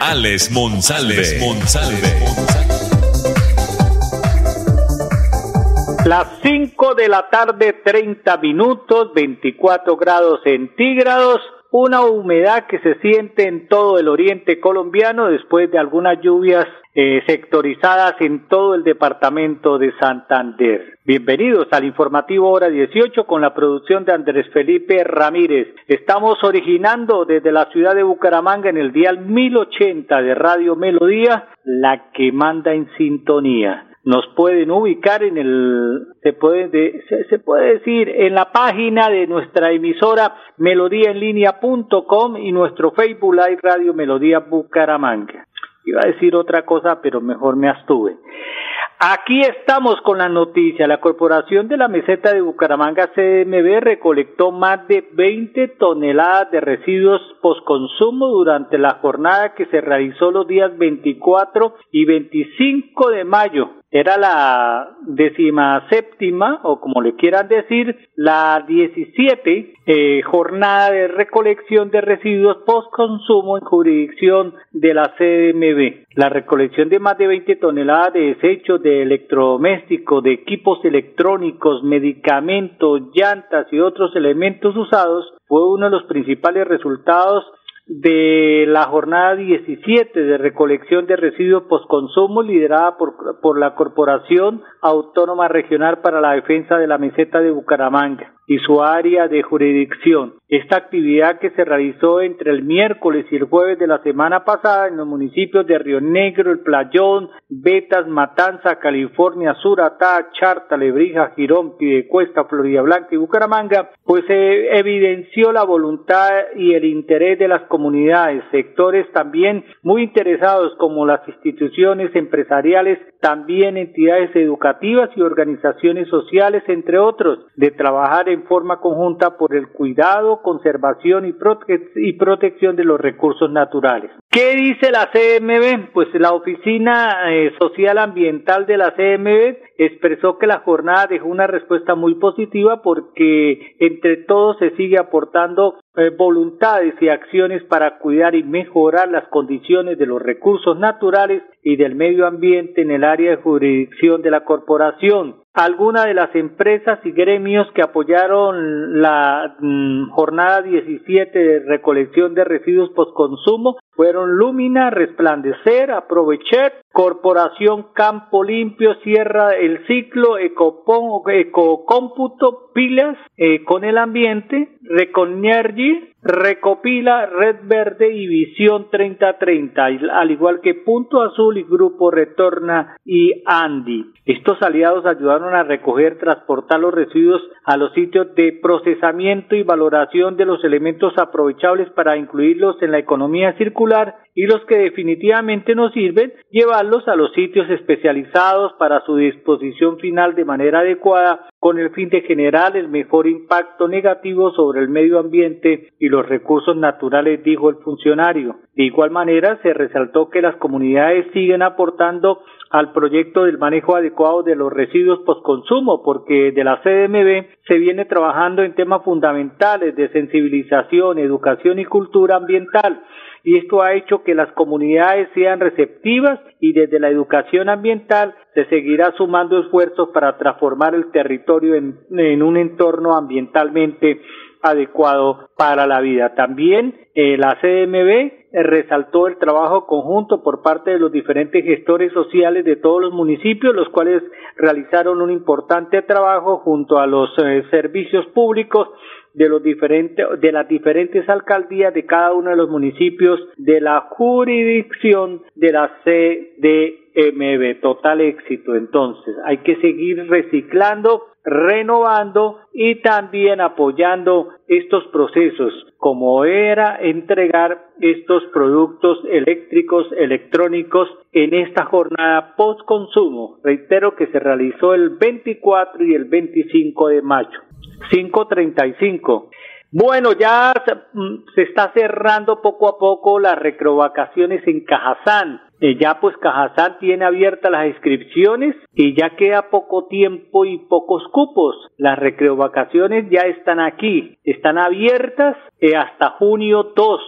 Alex Monsalve. Las 5 de la tarde, 30 minutos, 24 grados centígrados una humedad que se siente en todo el oriente colombiano después de algunas lluvias eh, sectorizadas en todo el departamento de Santander. Bienvenidos al informativo hora 18 con la producción de Andrés Felipe Ramírez. Estamos originando desde la ciudad de Bucaramanga en el dial 1080 de Radio Melodía, la que manda en sintonía nos pueden ubicar en el se puede se, puede decir en la página de nuestra emisora melodíaenlínea.com y nuestro Facebook Live Radio Melodía Bucaramanga. Iba a decir otra cosa, pero mejor me abstuve. Aquí estamos con la noticia. La Corporación de la Meseta de Bucaramanga CMB recolectó más de 20 toneladas de residuos postconsumo durante la jornada que se realizó los días 24 y 25 de mayo era la décima séptima, o como le quieran decir, la 17 eh, jornada de recolección de residuos post-consumo en jurisdicción de la CMB. La recolección de más de 20 toneladas de desechos de electrodomésticos, de equipos electrónicos, medicamentos, llantas y otros elementos usados fue uno de los principales resultados de la jornada 17 de recolección de residuos postconsumo liderada por, por la Corporación Autónoma Regional para la Defensa de la Meseta de Bucaramanga y su área de jurisdicción. Esta actividad que se realizó entre el miércoles y el jueves de la semana pasada en los municipios de Río Negro, El Playón, Betas, Matanza, California, Suratá, Charta, Lebrija, Girón, Pidecuesta, Florida Blanca y Bucaramanga, pues evidenció la voluntad y el interés de las comunidades, sectores también muy interesados como las instituciones empresariales, también entidades educativas y organizaciones sociales, entre otros, de trabajar en forma conjunta por el cuidado, conservación y, y protección de los recursos naturales. ¿Qué dice la CMB? Pues la Oficina eh, Social Ambiental de la CMB expresó que la jornada dejó una respuesta muy positiva porque entre todos se sigue aportando eh, voluntades y acciones para cuidar y mejorar las condiciones de los recursos naturales y del medio ambiente en el área de jurisdicción de la corporación. Algunas de las empresas y gremios que apoyaron la mm, jornada 17 de recolección de residuos postconsumo fueron Lumina, Resplandecer, Aprovechet, Corporación Campo Limpio, Sierra El Ciclo, Ecocómputo, Pilas, eh, con el ambiente, Reconergy, Recopila, Red Verde y Visión 3030, al igual que Punto Azul y Grupo Retorna y Andy. Estos aliados ayudaron a recoger, transportar los residuos a los sitios de procesamiento y valoración de los elementos aprovechables para incluirlos en la economía circular y los que definitivamente no sirven, llevarlos a los sitios especializados para su disposición final de manera adecuada con el fin de generar el mejor impacto negativo sobre el medio ambiente y los recursos naturales, dijo el funcionario. De igual manera, se resaltó que las comunidades siguen aportando al proyecto del manejo adecuado de los residuos postconsumo, porque de la CDMB se viene trabajando en temas fundamentales de sensibilización, educación y cultura ambiental y esto ha hecho que las comunidades sean receptivas y desde la educación ambiental se seguirá sumando esfuerzos para transformar el territorio en, un entorno ambientalmente adecuado para la vida. También eh, la CMB resaltó el trabajo conjunto por parte de los diferentes gestores sociales de todos los municipios, los cuales realizaron un importante trabajo junto a los eh, servicios públicos de los diferentes de las diferentes alcaldías de cada uno de los municipios de la jurisdicción de la CDMB. Total éxito. Entonces, hay que seguir reciclando, renovando y también apoyando estos procesos, como era entregar estos productos eléctricos, electrónicos en esta jornada post consumo. Reitero que se realizó el 24 y el 25 de mayo. 535. Bueno, ya mm, se está cerrando poco a poco las recrovacaciones en Cajazán. Eh, ya pues Cajazán tiene abiertas las inscripciones y ya queda poco tiempo y pocos cupos. Las recreovacaciones ya están aquí, están abiertas eh, hasta junio 2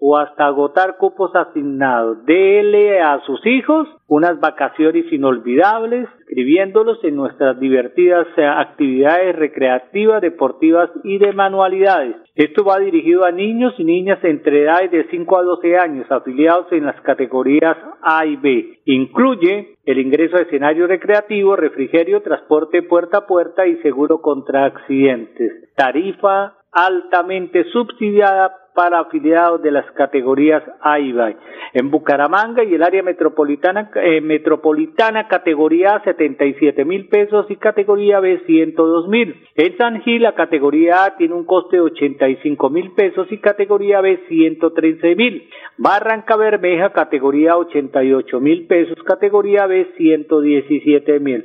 o hasta agotar cupos asignados. Dele a sus hijos unas vacaciones inolvidables, escribiéndolos en nuestras divertidas eh, actividades recreativas, deportivas y de manualidades. Esto va dirigido a niños y niñas entre edades de 5 a 12 años, afiliados en las categorías A y B. Incluye el ingreso a escenario recreativo, refrigerio, transporte puerta a puerta y seguro contra accidentes. Tarifa altamente subsidiada para afiliados de las categorías A y B. En Bucaramanga y el área metropolitana, eh, metropolitana categoría A 77 mil pesos y categoría B 102 mil. En San Gil la categoría A tiene un coste de 85 mil pesos y categoría B 113 mil. Barranca Bermeja categoría 88 mil pesos, categoría B 117 mil.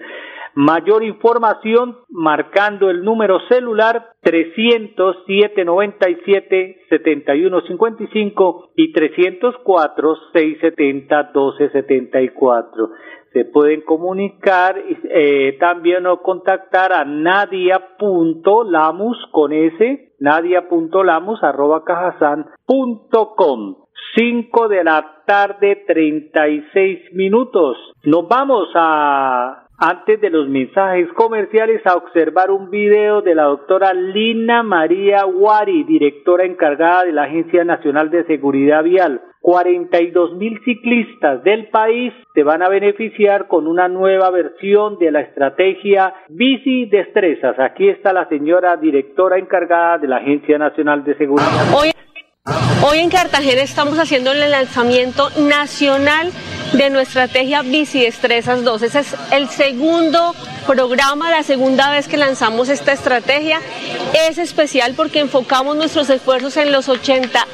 Mayor información marcando el número celular 307 97 71 55 y 304 670 12 74. Se pueden comunicar eh, también o contactar a nadia.lamus con s nadia.lamus arroba cajasan.com. 5 de la tarde 36 minutos. Nos vamos a antes de los mensajes comerciales a observar un video de la doctora Lina María Wari, directora encargada de la Agencia Nacional de Seguridad Vial. 42 mil ciclistas del país se van a beneficiar con una nueva versión de la estrategia Bici Destrezas. Aquí está la señora directora encargada de la Agencia Nacional de Seguridad. Hoy, hoy en Cartagena estamos haciendo el lanzamiento nacional de nuestra estrategia Bicidestrezas 2. Ese es el segundo programa, la segunda vez que lanzamos esta estrategia. Es especial porque enfocamos nuestros esfuerzos en los 80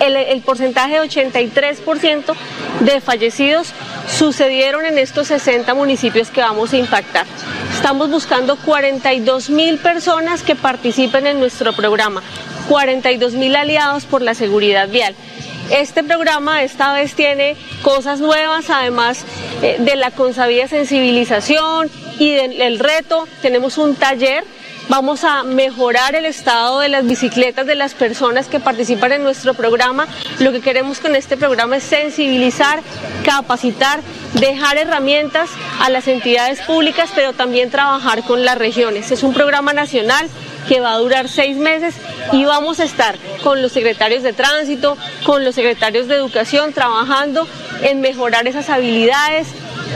el, porcentaje de 83% de fallecidos sucedieron en estos 60 municipios que vamos a impactar. Estamos buscando 42 mil personas que participen en nuestro programa, 42 mil aliados por la seguridad vial. Este programa esta vez tiene cosas nuevas, además eh, de la consabida sensibilización y del reto. Tenemos un taller Vamos a mejorar el estado de las bicicletas de las personas que participan en nuestro programa. Lo que queremos con este programa es sensibilizar, capacitar, dejar herramientas a las entidades públicas, pero también trabajar con las regiones. Es un programa nacional que va a durar seis meses y vamos a estar con los secretarios de tránsito, con los secretarios de educación, trabajando en mejorar esas habilidades,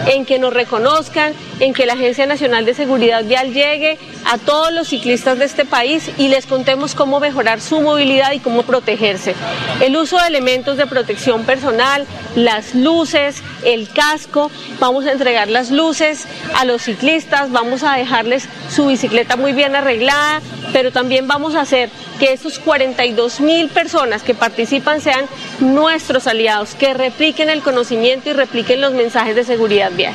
en que nos reconozcan, en que la Agencia Nacional de Seguridad Vial llegue a todos los ciclistas de este país y les contemos cómo mejorar su movilidad y cómo protegerse. El uso de elementos de protección personal, las luces, el casco, vamos a entregar las luces a los ciclistas, vamos a dejarles su bicicleta muy bien arreglada, pero también vamos a hacer que esos 42 mil personas que participan sean nuestros aliados, que repliquen el conocimiento y repliquen los mensajes de seguridad vial.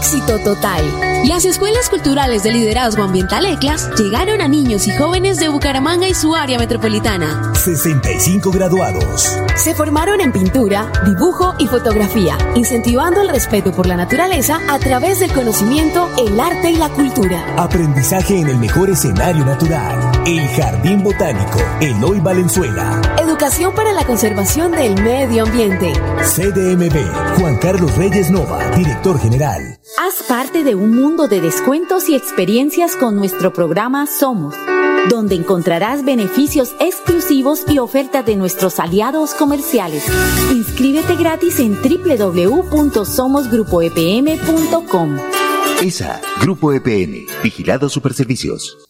Éxito total. Las escuelas culturales de liderazgo ambiental ECLAS llegaron a niños y jóvenes de Bucaramanga y su área metropolitana. 65 graduados. Se formaron en pintura, dibujo y fotografía, incentivando el respeto por la naturaleza a través del conocimiento, el arte y la cultura. Aprendizaje en el mejor escenario natural. El Jardín Botánico, Eloy Valenzuela. Educación para la conservación del medio ambiente. CDMB, Juan Carlos Reyes Nova, director general. Haz parte de un mundo de descuentos y experiencias con nuestro programa Somos, donde encontrarás beneficios exclusivos y ofertas de nuestros aliados comerciales. Inscríbete gratis en www.somosgrupoepm.com. ESA, Grupo EPN, Vigilado Superservicios.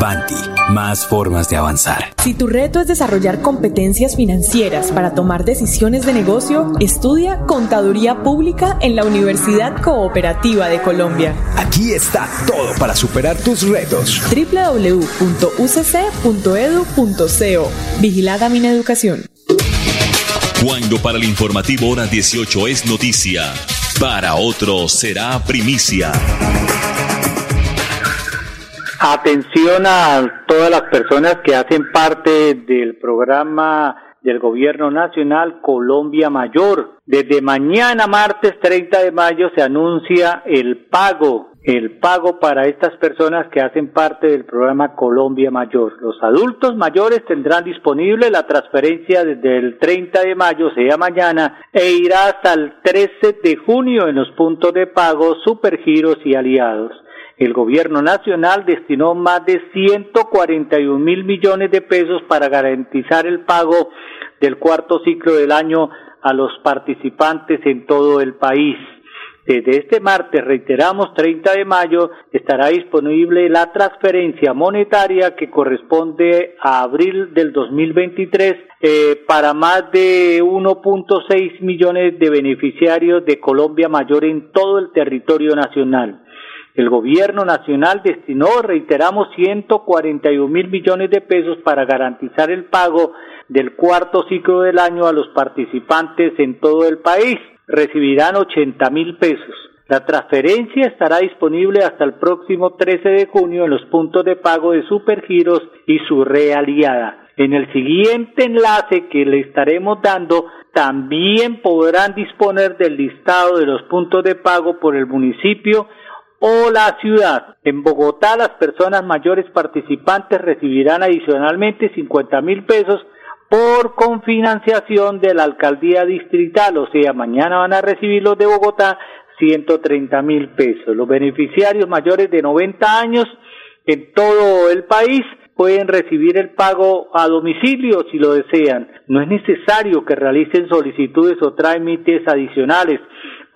Banti, más formas de avanzar. Si tu reto es desarrollar competencias financieras para tomar decisiones de negocio, estudia Contaduría Pública en la Universidad Cooperativa de Colombia. Aquí está todo para superar tus retos www.ucc.edu.co. Vigilada Mineducación. Cuando para el informativo hora 18 es noticia, para otro será primicia. Atención a todas las personas que hacen parte del programa del Gobierno Nacional Colombia Mayor. Desde mañana, martes 30 de mayo, se anuncia el pago, el pago para estas personas que hacen parte del programa Colombia Mayor. Los adultos mayores tendrán disponible la transferencia desde el 30 de mayo, sea mañana, e irá hasta el 13 de junio en los puntos de pago Supergiros y Aliados. El gobierno nacional destinó más de 141 mil millones de pesos para garantizar el pago del cuarto ciclo del año a los participantes en todo el país. Desde este martes, reiteramos, 30 de mayo, estará disponible la transferencia monetaria que corresponde a abril del 2023 eh, para más de 1.6 millones de beneficiarios de Colombia Mayor en todo el territorio nacional. El gobierno nacional destinó, reiteramos, 141 mil millones de pesos para garantizar el pago del cuarto ciclo del año a los participantes en todo el país. Recibirán 80 mil pesos. La transferencia estará disponible hasta el próximo 13 de junio en los puntos de pago de Supergiros y su realiada. En el siguiente enlace que le estaremos dando, también podrán disponer del listado de los puntos de pago por el municipio o la ciudad. En Bogotá las personas mayores participantes recibirán adicionalmente 50 mil pesos por confinanciación de la alcaldía distrital, o sea, mañana van a recibir los de Bogotá 130 mil pesos. Los beneficiarios mayores de 90 años en todo el país pueden recibir el pago a domicilio si lo desean. No es necesario que realicen solicitudes o trámites adicionales.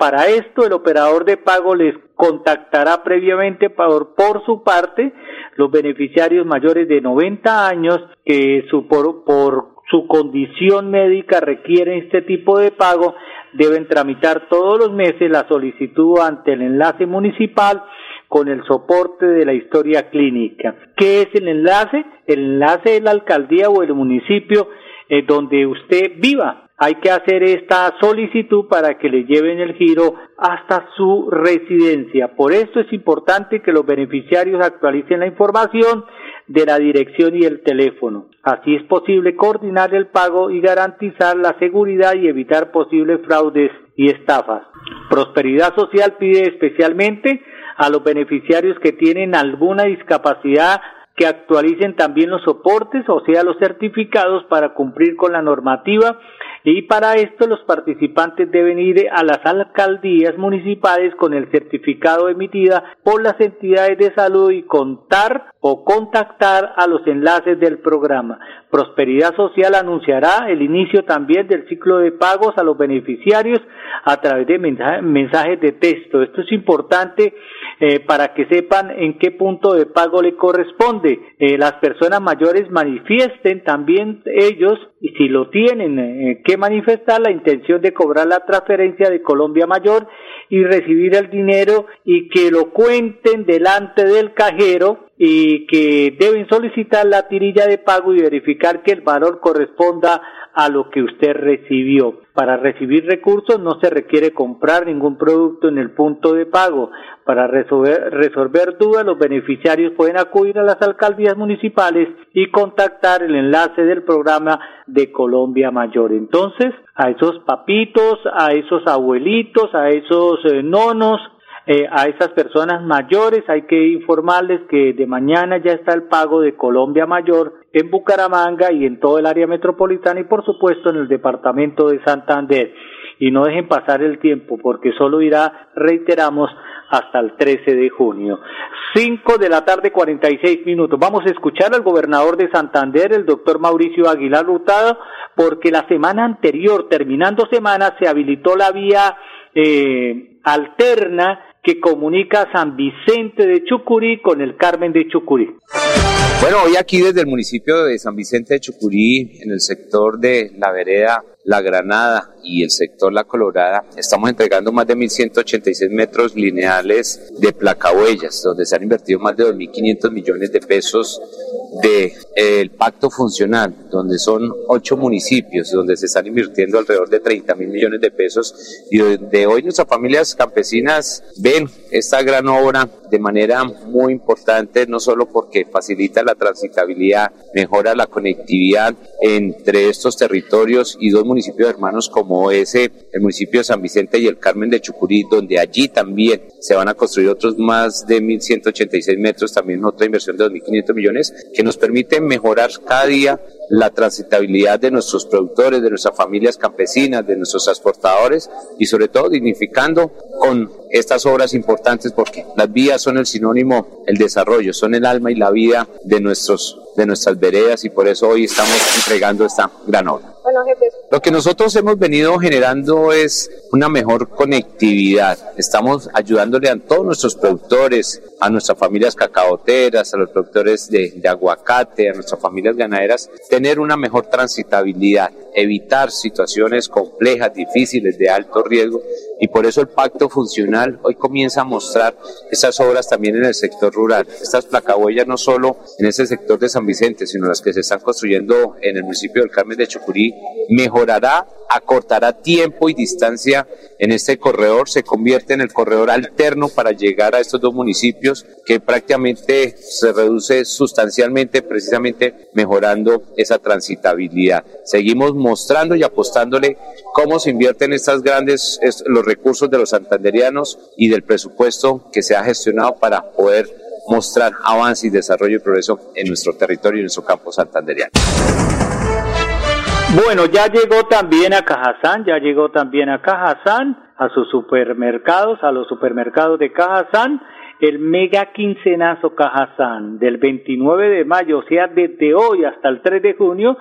Para esto, el operador de pago les contactará previamente por, por su parte los beneficiarios mayores de 90 años que su, por, su condición médica requieren este tipo de pago, deben tramitar todos los meses la solicitud ante el enlace municipal con el soporte de la historia clínica. ¿Qué es el enlace? El enlace es la alcaldía o el municipio eh, donde usted viva hay que hacer esta solicitud para que le lleven el giro hasta su residencia. Por esto es importante que los beneficiarios actualicen la información de la dirección y el teléfono. Así es posible coordinar el pago y garantizar la seguridad y evitar posibles fraudes y estafas. Prosperidad Social pide especialmente a los beneficiarios que tienen alguna discapacidad que actualicen también los soportes, o sea, los certificados para cumplir con la normativa Y para esto los participantes deben ir a las alcaldías municipales con el certificado emitida por las entidades de salud y contar o contactar a los enlaces del programa. Prosperidad Social anunciará el inicio también del ciclo de pagos a los beneficiarios a través de mensajes de texto. Esto es importante eh, para que sepan en qué punto de pago le corresponde. Eh, las personas mayores manifiesten también ellos, y si lo tienen eh, que manifestar, la intención de cobrar la transferencia de Colombia Mayor y recibir el dinero y que lo cuenten delante del cajero y que deben solicitar la tirilla de pago y verificar que el valor corresponda a lo que usted recibió. Para recibir recursos no se requiere comprar ningún producto en el punto de pago. Para resolver, resolver dudas, los beneficiarios pueden acudir a las alcaldías municipales y contactar el enlace del programa de Colombia Mayor. Entonces, a esos papitos, a esos abuelitos, a esos eh, nonos, eh, a esas personas mayores hay que informarles que de mañana ya está el pago de Colombia Mayor en Bucaramanga y en todo el área metropolitana y por supuesto en el departamento de Santander. Y no dejen pasar el tiempo porque solo irá, reiteramos, hasta el 13 de junio. 5 de la tarde, 46 minutos. Vamos a escuchar al gobernador de Santander, el doctor Mauricio Aguilar Rutado, porque la semana anterior, terminando semana, se habilitó la vía eh, alterna que comunica San Vicente de Chucurí con el Carmen de Chucurí. Bueno, hoy aquí desde el municipio de San Vicente de Chucurí, en el sector de la vereda La Granada y el sector La Colorada, estamos entregando más de 1.186 metros lineales de placahuellas, donde se han invertido más de 2.500 millones de pesos del de, pacto funcional, donde son ocho municipios, donde se están invirtiendo alrededor de 30 mil millones de pesos y donde hoy nuestras familias campesinas ven esta gran obra de manera muy importante, no solo porque facilita la transitabilidad, mejora la conectividad entre estos territorios y dos municipios hermanos como ese, el municipio de San Vicente y el Carmen de Chucurí, donde allí también se van a construir otros más de 1.186 metros, también otra inversión de 2.500 millones, que nos permite mejorar cada día la transitabilidad de nuestros productores, de nuestras familias campesinas, de nuestros transportadores y sobre todo dignificando con estas obras importantes porque las vías son el sinónimo, el desarrollo, son el alma y la vida de nuestros de nuestras veredas y por eso hoy estamos entregando esta gran obra. Lo que nosotros hemos venido generando es una mejor conectividad. Estamos ayudándole a todos nuestros productores, a nuestras familias cacaoteras, a los productores de, de aguacate, a nuestras familias ganaderas, tener una mejor transitabilidad, evitar situaciones complejas, difíciles, de alto riesgo y por eso el pacto funcional hoy comienza a mostrar esas obras también en el sector rural. Estas placahuellas no solo en ese sector de San Vicente, sino las que se están construyendo en el municipio del Carmen de Chucurí, mejorará, acortará tiempo y distancia en este corredor, se convierte en el corredor alterno para llegar a estos dos municipios que prácticamente se reduce sustancialmente, precisamente mejorando esa transitabilidad. Seguimos mostrando y apostándole cómo se invierten estas grandes, los recursos de los santanderianos y del presupuesto que se ha gestionado para poder mostrar avance y desarrollo y progreso en nuestro territorio y en nuestro campo santanderiano. Bueno, ya llegó también a Cajazán, ya llegó también a Cajazán, a sus supermercados, a los supermercados de Cajazán, el mega quincenazo Cajazán del 29 de mayo, o sea, desde hoy hasta el 3 de junio,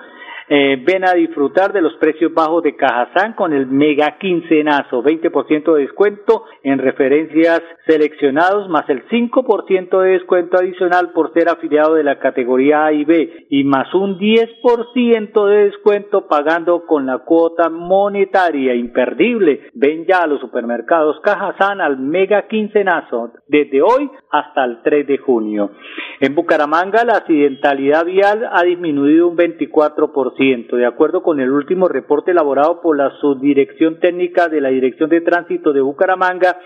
eh, ven a disfrutar de los precios bajos de Cajazán con el mega quincenazo, 20% de descuento en referencias seleccionados más el 5% de descuento adicional por ser afiliado de la categoría A y B y más un 10% de descuento pagando con la cuota monetaria imperdible. Ven ya a los supermercados Cajazán al mega quincenazo desde hoy hasta el 3 de junio. En Bucaramanga la accidentalidad vial ha disminuido un 24% de acuerdo con el último reporte elaborado por la Subdirección Técnica de la Dirección de Tránsito de Bucaramanga,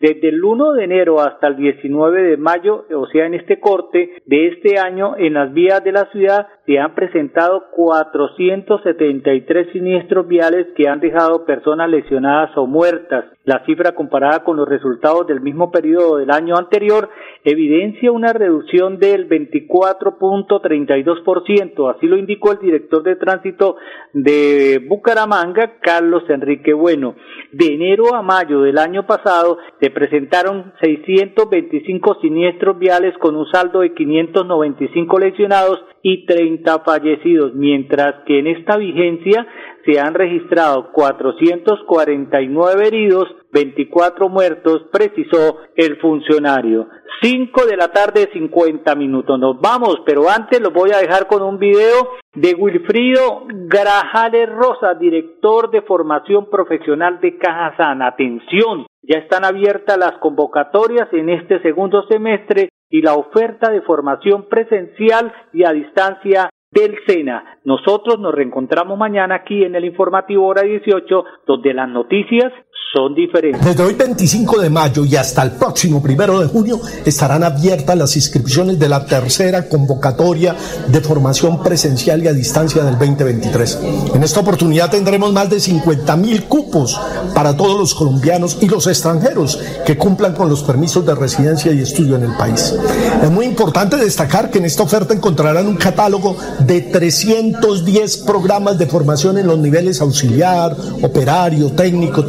Desde el 1 de enero hasta el 19 de mayo, o sea, en este corte de este año, en las vías de la ciudad se han presentado 473 siniestros viales que han dejado personas lesionadas o muertas. La cifra comparada con los resultados del mismo periodo del año anterior evidencia una reducción del 24.32%, así lo indicó el director de tránsito de Bucaramanga, Carlos Enrique Bueno. De enero a mayo del año pasado se presentaron 625 siniestros viales con un saldo de 595 lesionados y 30 fallecidos, mientras que en esta vigencia se han registrado 449 heridos, 24 muertos, precisó el funcionario. 5 de la tarde, 50 minutos. Nos vamos, pero antes los voy a dejar con un video de Wilfrido Grajales Rosa, director de formación profesional de Cajazán. Atención, ya están abiertas las convocatorias en este segundo semestre y la oferta de formación presencial y a distancia del SENA. Nosotros nos reencontramos mañana aquí en el informativo hora 18, donde las noticias son diferentes. Desde hoy 25 de mayo y hasta el próximo primero de junio estarán abiertas las inscripciones de la tercera convocatoria de formación presencial y a distancia del 2023. En esta oportunidad tendremos más de 50 mil cupos para todos los colombianos y los extranjeros que cumplan con los permisos de residencia y estudio en el país. Es muy importante destacar que en esta oferta encontrarán un catálogo de 310 programas de formación en los niveles auxiliar, operario, técnico,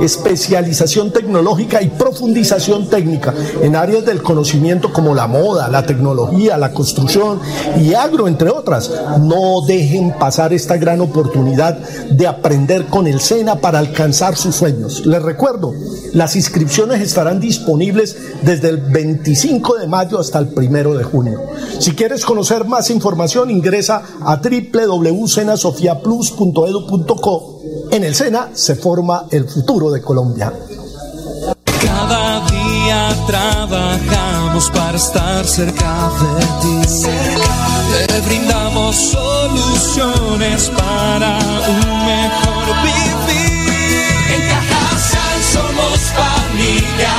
especialización tecnológica y profundización técnica en áreas del conocimiento como la moda, la tecnología, la construcción y agro, entre otras. No dejen pasar esta gran oportunidad de aprender con el SENA para alcanzar sus sueños. Les recuerdo, las inscripciones estarán disponibles desde el 25 de mayo hasta el 1 de junio. Si quieres conocer más información, ingresa a www.senasofiaplus.edu.co. En el SENA se forma el futuro de Colombia. Cada día trabajamos para estar cerca de ti. Te brindamos soluciones para un mejor vivir. En Cajasal somos familia,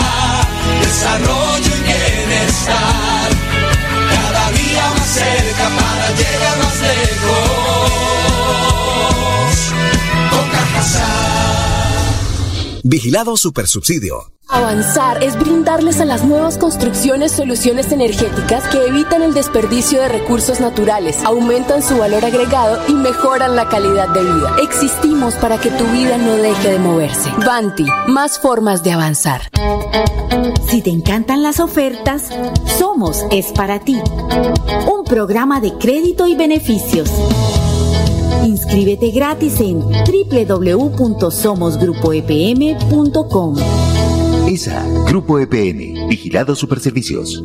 desarrollo y bienestar. Vigilado Supersubsidio. Avanzar es brindarles a las nuevas construcciones soluciones energéticas que evitan el desperdicio de recursos naturales, aumentan su valor agregado y mejoran la calidad de vida. Existimos para que tu vida no deje de moverse. Banti, más formas de avanzar. Si te encantan las ofertas, Somos es para ti. Un programa de crédito y beneficios. Inscríbete gratis en www.somosgrupoepm.com. ESA, Grupo EPN, Vigilado Superservicios.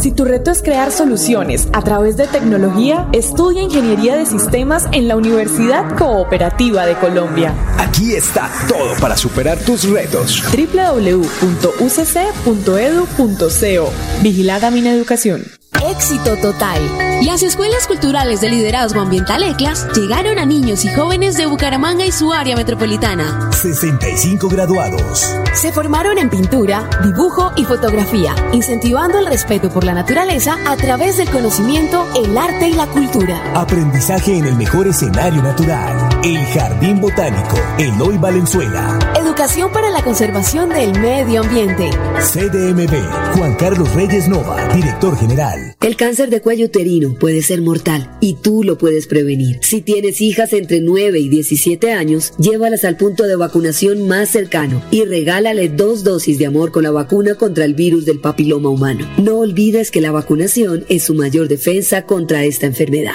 Si tu reto es crear soluciones a través de tecnología, estudia Ingeniería de Sistemas en la Universidad Cooperativa de Colombia. Aquí está todo para superar tus retos. www.ucc.edu.co Vigilada Mina Educación. Éxito total. Las escuelas culturales de liderazgo ambiental ECLAS llegaron a niños y jóvenes de Bucaramanga y su área metropolitana. 65 graduados. Se formaron en pintura, dibujo y fotografía, incentivando el respeto por la naturaleza a través del conocimiento, el arte y la cultura. Aprendizaje en el mejor escenario natural. El Jardín Botánico, Eloy Valenzuela. Educación para la conservación del medio ambiente. CDMB, Juan Carlos Reyes Nova, director general. El cáncer de cuello uterino puede ser mortal y tú lo puedes prevenir. Si tienes hijas entre 9 y 17 años, llévalas al punto de vacunación más cercano y regálale dos dosis de amor con la vacuna contra el virus del papiloma humano. No olvides que la vacunación es su mayor defensa contra esta enfermedad.